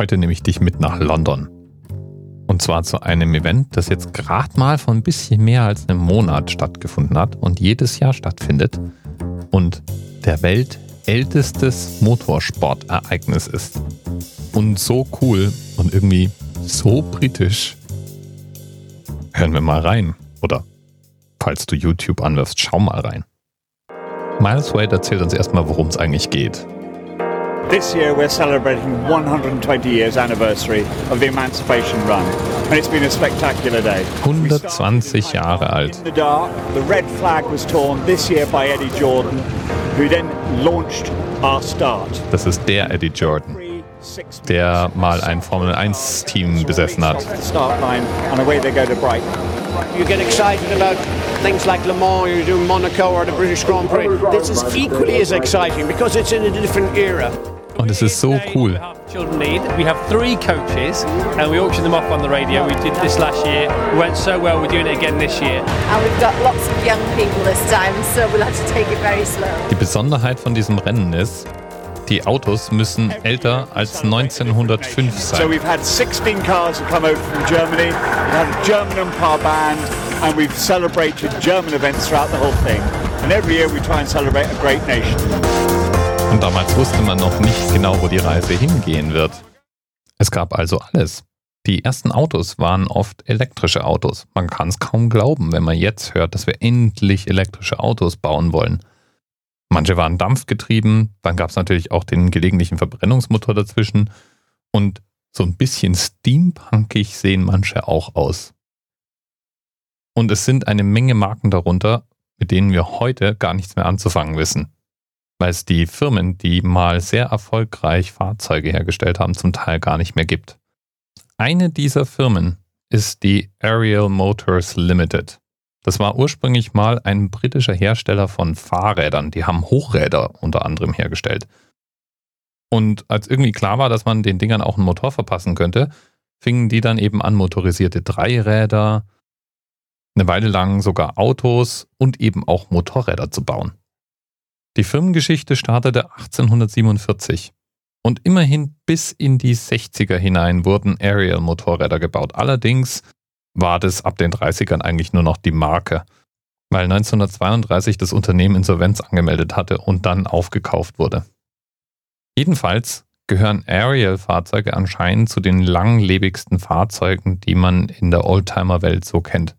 Heute nehme ich dich mit nach London. Und zwar zu einem Event, das jetzt gerade mal vor ein bisschen mehr als einem Monat stattgefunden hat und jedes Jahr stattfindet und der weltältestes Motorsportereignis ist. Und so cool und irgendwie so britisch. Hören wir mal rein. Oder falls du YouTube anwirfst, schau mal rein. Miles Wade erzählt uns erstmal, worum es eigentlich geht. This year we're celebrating 120 years anniversary of the Emancipation Run, and it's been a spectacular day. 120 Jahre alt. In the dark, the red flag was torn this year by Eddie Jordan, who then launched our start. Das ist der Eddie Jordan, der mal ein Formel 1 Team besessen hat. Start line, and away they go to Brighton. You get excited about things like Le Mans, you do Monaco or the British Grand Prix. This is equally as exciting because it's in a different era. Und es ist so cool. Children need. We have three coaches and we auction them off on the radio. We did this last year. It went so well. We're doing it again this year. And we've got lots of young people this time, so we'll have to take it very slow. Die Besonderheit von diesem Rennen ist, die Autos müssen älter als 1905 So sein. we've had 16 cars that come over from Germany. We've had a German Empire band, and we've celebrated German events throughout the whole thing. And every year we try and celebrate a great nation. Und damals wusste man noch nicht genau, wo die Reise hingehen wird. Es gab also alles. Die ersten Autos waren oft elektrische Autos. Man kann es kaum glauben, wenn man jetzt hört, dass wir endlich elektrische Autos bauen wollen. Manche waren dampfgetrieben, dann gab es natürlich auch den gelegentlichen Verbrennungsmotor dazwischen und so ein bisschen steampunkig sehen manche auch aus. Und es sind eine Menge Marken darunter, mit denen wir heute gar nichts mehr anzufangen wissen weil es die Firmen, die mal sehr erfolgreich Fahrzeuge hergestellt haben, zum Teil gar nicht mehr gibt. Eine dieser Firmen ist die Ariel Motors Limited. Das war ursprünglich mal ein britischer Hersteller von Fahrrädern. Die haben Hochräder unter anderem hergestellt. Und als irgendwie klar war, dass man den Dingern auch einen Motor verpassen könnte, fingen die dann eben an, motorisierte Dreiräder, eine Weile lang sogar Autos und eben auch Motorräder zu bauen. Die Firmengeschichte startete 1847 und immerhin bis in die 60er hinein wurden Ariel-Motorräder gebaut. Allerdings war das ab den 30ern eigentlich nur noch die Marke, weil 1932 das Unternehmen Insolvenz angemeldet hatte und dann aufgekauft wurde. Jedenfalls gehören Ariel-Fahrzeuge anscheinend zu den langlebigsten Fahrzeugen, die man in der Oldtimer-Welt so kennt.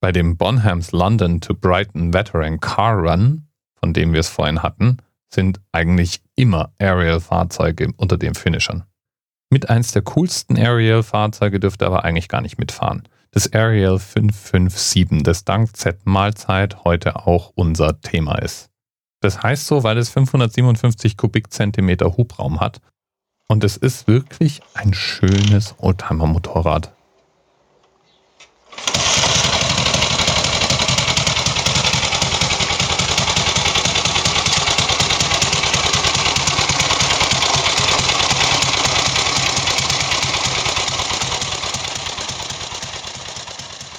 Bei dem Bonhams London to Brighton Veteran Car Run von dem wir es vorhin hatten, sind eigentlich immer Aerial-Fahrzeuge unter den Finishern. Mit eins der coolsten Aerial-Fahrzeuge dürfte aber eigentlich gar nicht mitfahren. Das Aerial 557, das dank Z-Mahlzeit heute auch unser Thema ist. Das heißt so, weil es 557 Kubikzentimeter Hubraum hat. Und es ist wirklich ein schönes Oldtimer-Motorrad.